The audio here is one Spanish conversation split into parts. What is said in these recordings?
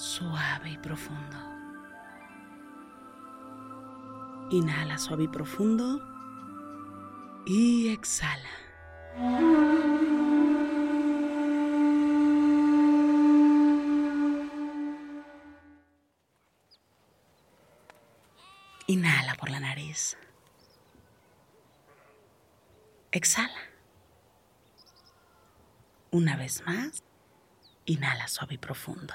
suave y profundo. Inhala suave y profundo. Y exhala. Inhala por la nariz. Exhala. Una vez más, inhala suave y profundo.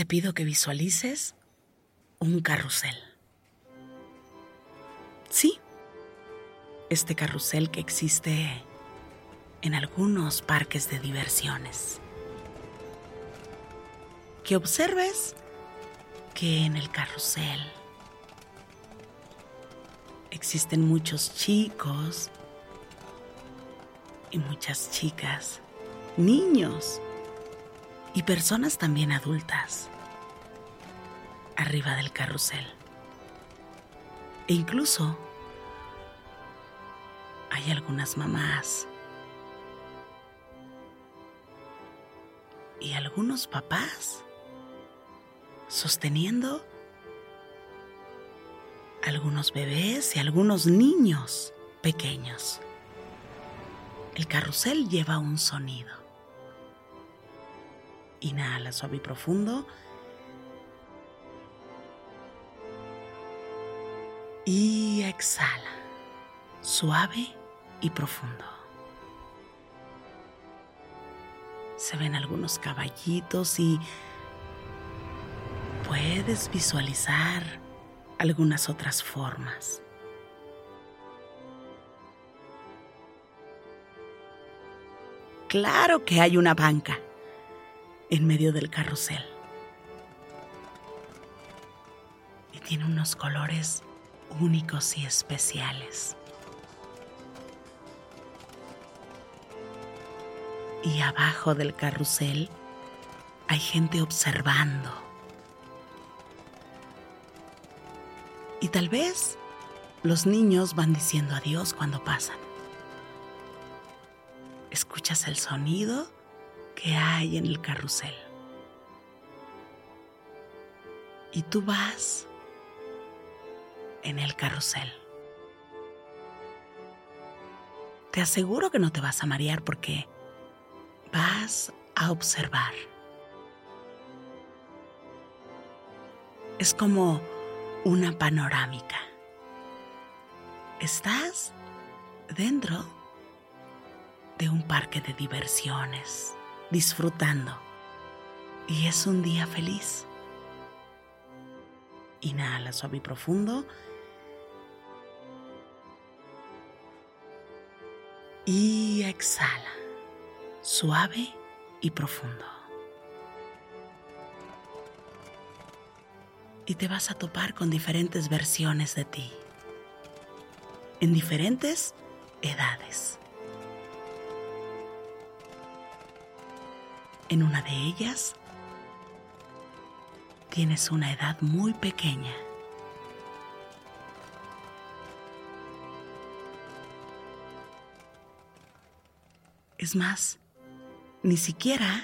Te pido que visualices un carrusel. Sí, este carrusel que existe en algunos parques de diversiones. Que observes que en el carrusel existen muchos chicos y muchas chicas, niños y personas también adultas arriba del carrusel. E incluso hay algunas mamás y algunos papás sosteniendo algunos bebés y algunos niños pequeños. El carrusel lleva un sonido. Inhala suave y profundo. Y exhala, suave y profundo. Se ven algunos caballitos y puedes visualizar algunas otras formas. Claro que hay una banca en medio del carrusel. Y tiene unos colores únicos y especiales. Y abajo del carrusel hay gente observando. Y tal vez los niños van diciendo adiós cuando pasan. Escuchas el sonido que hay en el carrusel. Y tú vas en el carrusel. Te aseguro que no te vas a marear porque vas a observar. Es como una panorámica. Estás dentro de un parque de diversiones, disfrutando. Y es un día feliz. Inhala suave y profundo. Y exhala, suave y profundo. Y te vas a topar con diferentes versiones de ti, en diferentes edades. En una de ellas tienes una edad muy pequeña. Es más, ni siquiera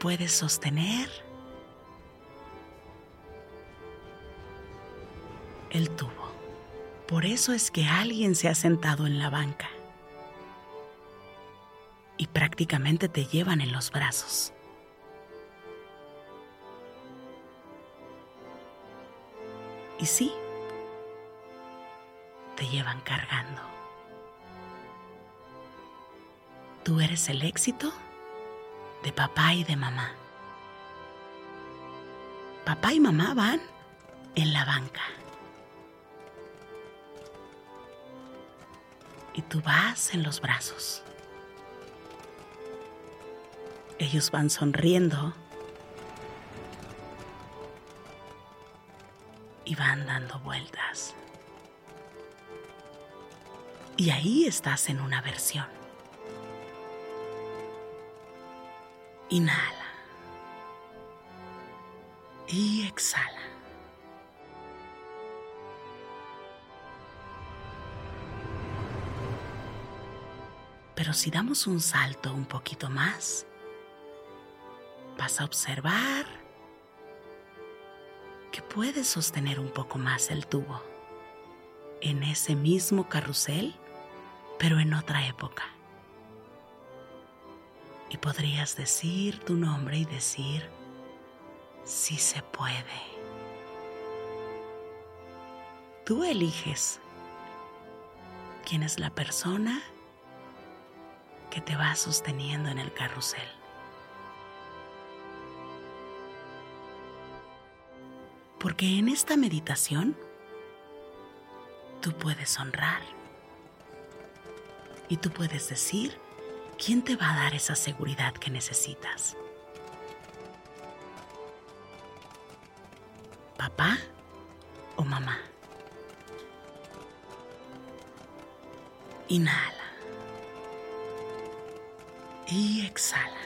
puedes sostener el tubo. Por eso es que alguien se ha sentado en la banca y prácticamente te llevan en los brazos. Y sí, te llevan cargando. Tú eres el éxito de papá y de mamá. Papá y mamá van en la banca. Y tú vas en los brazos. Ellos van sonriendo y van dando vueltas. Y ahí estás en una versión. Inhala. Y exhala. Pero si damos un salto un poquito más, vas a observar que puedes sostener un poco más el tubo en ese mismo carrusel, pero en otra época. Y podrías decir tu nombre y decir, si se puede. Tú eliges quién es la persona que te va sosteniendo en el carrusel. Porque en esta meditación tú puedes honrar y tú puedes decir quién te va a dar esa seguridad que necesitas. ¿Papá o mamá? Inhala. Y exhala.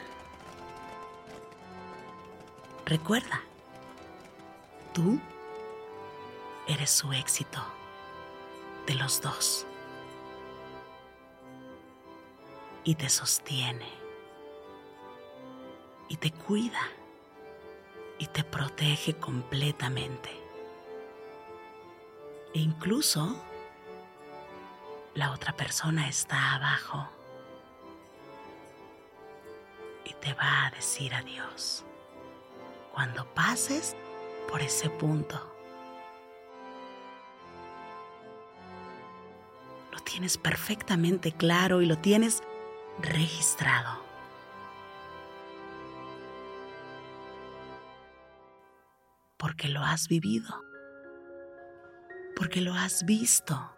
Recuerda Tú eres su éxito de los dos. Y te sostiene. Y te cuida. Y te protege completamente. E incluso la otra persona está abajo y te va a decir adiós. Cuando pases por ese punto. Lo tienes perfectamente claro y lo tienes registrado. Porque lo has vivido. Porque lo has visto.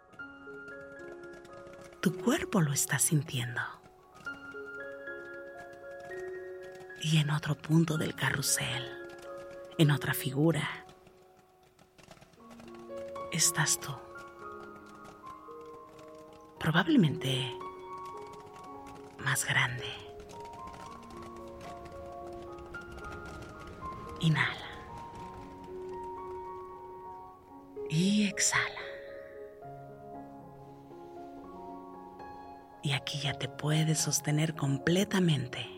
Tu cuerpo lo está sintiendo. Y en otro punto del carrusel en otra figura. Estás tú. Probablemente más grande. Inhala. Y exhala. Y aquí ya te puedes sostener completamente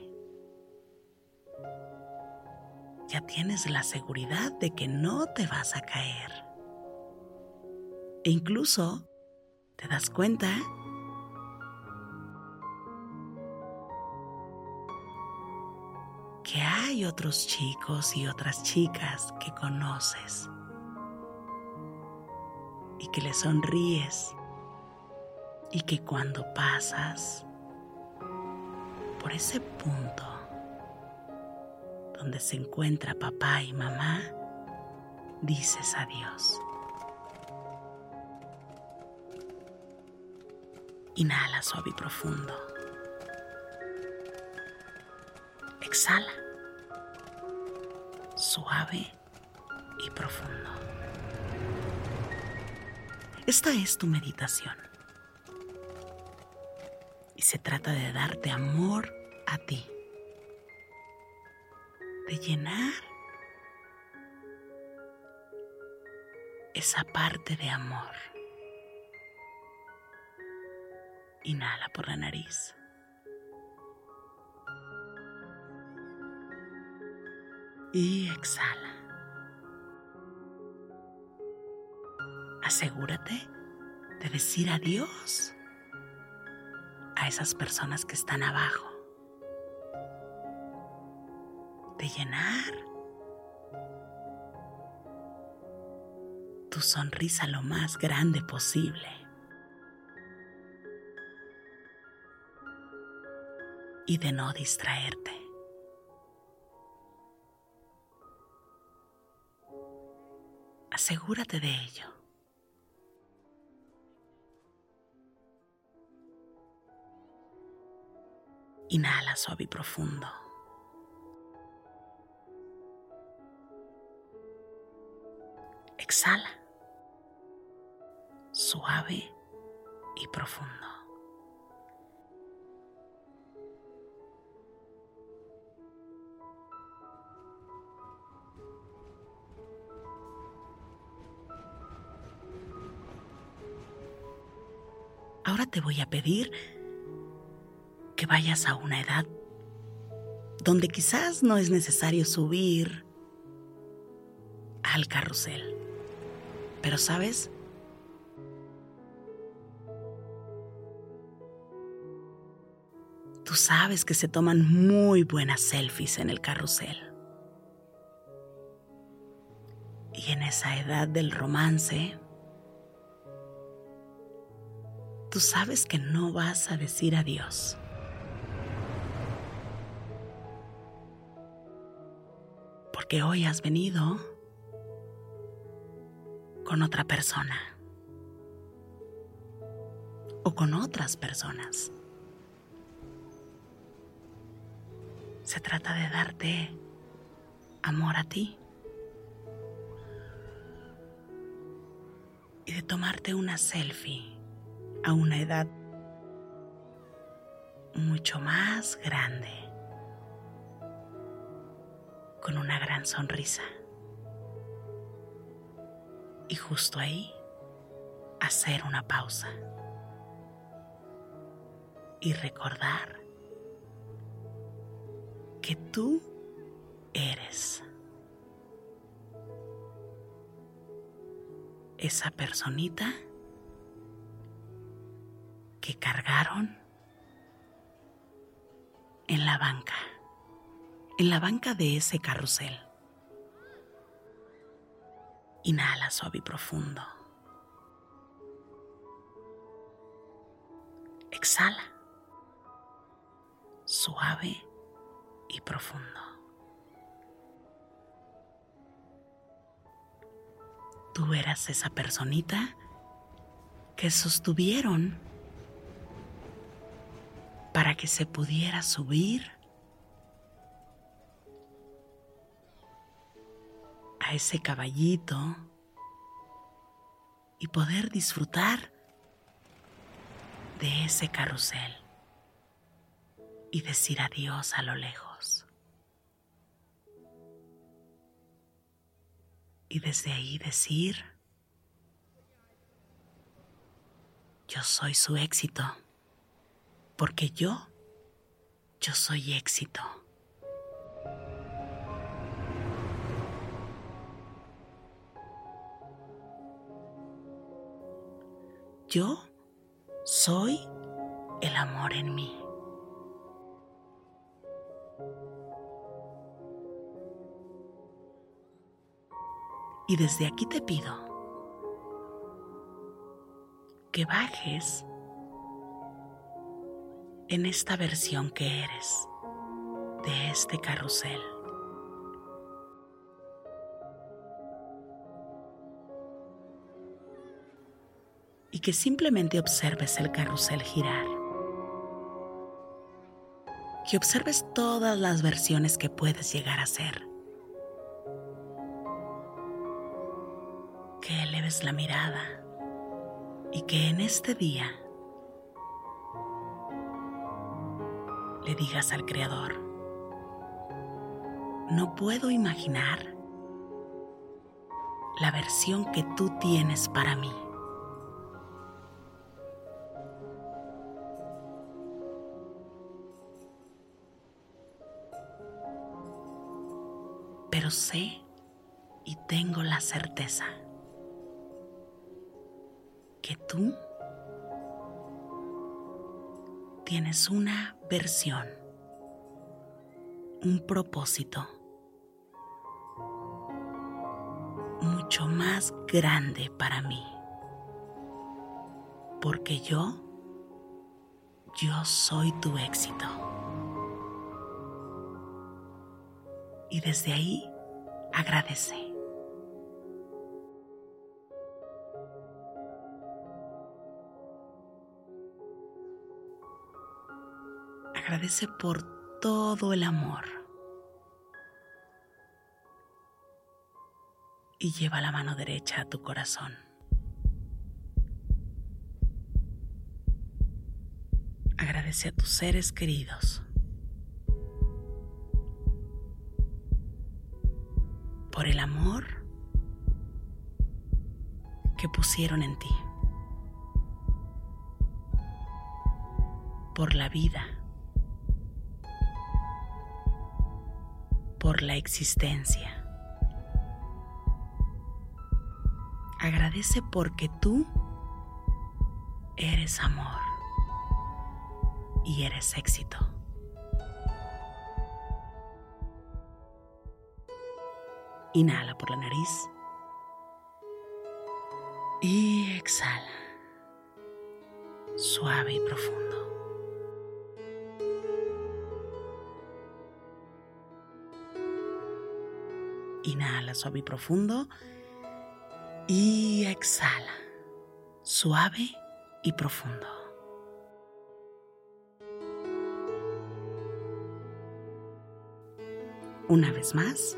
tienes la seguridad de que no te vas a caer. E incluso te das cuenta que hay otros chicos y otras chicas que conoces y que le sonríes y que cuando pasas por ese punto donde se encuentra papá y mamá, dices adiós. Inhala suave y profundo. Exhala. Suave y profundo. Esta es tu meditación. Y se trata de darte amor a ti. De llenar esa parte de amor. Inhala por la nariz. Y exhala. Asegúrate de decir adiós a esas personas que están abajo. De llenar tu sonrisa lo más grande posible. Y de no distraerte. Asegúrate de ello. Inhala suave y profundo. Exhala. Suave y profundo. Ahora te voy a pedir que vayas a una edad donde quizás no es necesario subir al carrusel. Pero sabes, tú sabes que se toman muy buenas selfies en el carrusel. Y en esa edad del romance, tú sabes que no vas a decir adiós. Porque hoy has venido con otra persona o con otras personas. Se trata de darte amor a ti y de tomarte una selfie a una edad mucho más grande, con una gran sonrisa. Y justo ahí, hacer una pausa y recordar que tú eres esa personita que cargaron en la banca, en la banca de ese carrusel. Inhala suave y profundo. Exhala. Suave y profundo. Tú eras esa personita que sostuvieron para que se pudiera subir ese caballito y poder disfrutar de ese carrusel y decir adiós a lo lejos. Y desde ahí decir, yo soy su éxito porque yo, yo soy éxito. Yo soy el amor en mí. Y desde aquí te pido que bajes en esta versión que eres de este carrusel. Y que simplemente observes el carrusel girar. Que observes todas las versiones que puedes llegar a ser. que eleves la mirada y que en este día le digas al Creador, no puedo imaginar la versión que tú tienes para mí. Sé y tengo la certeza que tú tienes una versión, un propósito mucho más grande para mí. Porque yo, yo soy tu éxito. Y desde ahí agradece. Agradece por todo el amor. Y lleva la mano derecha a tu corazón. Agradece a tus seres queridos por el amor que pusieron en ti, por la vida por la existencia. Agradece porque tú eres amor y eres éxito. Inhala por la nariz y exhala, suave y profundo. Inhala suave y profundo. Y exhala suave y profundo. Una vez más,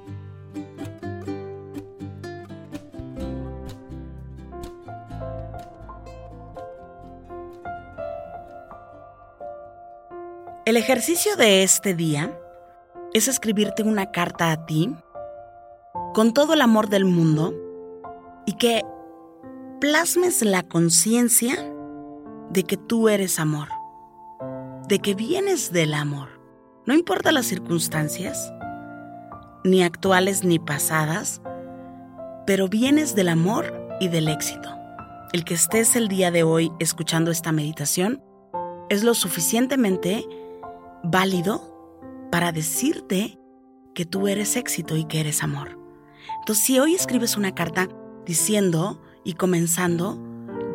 El ejercicio de este día es escribirte una carta a ti con todo el amor del mundo y que plasmes la conciencia de que tú eres amor, de que vienes del amor. No importa las circunstancias, ni actuales ni pasadas, pero vienes del amor y del éxito. El que estés el día de hoy escuchando esta meditación es lo suficientemente válido para decirte que tú eres éxito y que eres amor. Entonces, si hoy escribes una carta diciendo y comenzando,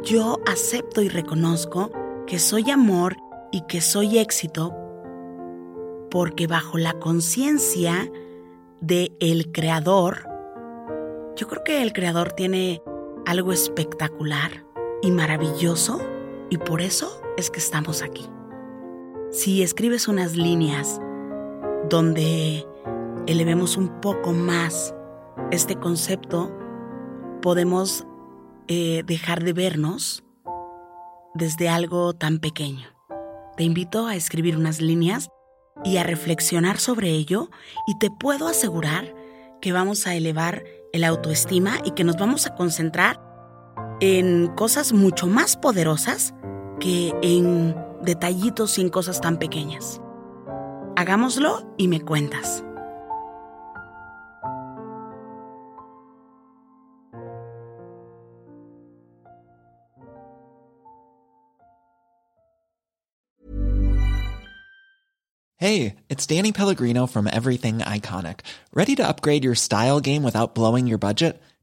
yo acepto y reconozco que soy amor y que soy éxito porque bajo la conciencia de el creador, yo creo que el creador tiene algo espectacular y maravilloso y por eso es que estamos aquí. Si escribes unas líneas donde elevemos un poco más este concepto, podemos eh, dejar de vernos desde algo tan pequeño. Te invito a escribir unas líneas y a reflexionar sobre ello y te puedo asegurar que vamos a elevar el autoestima y que nos vamos a concentrar en cosas mucho más poderosas que en detallitos y en cosas tan pequeñas. Hagámoslo y me cuentas. Hey, it's Danny Pellegrino from Everything Iconic. Ready to upgrade your style game without blowing your budget?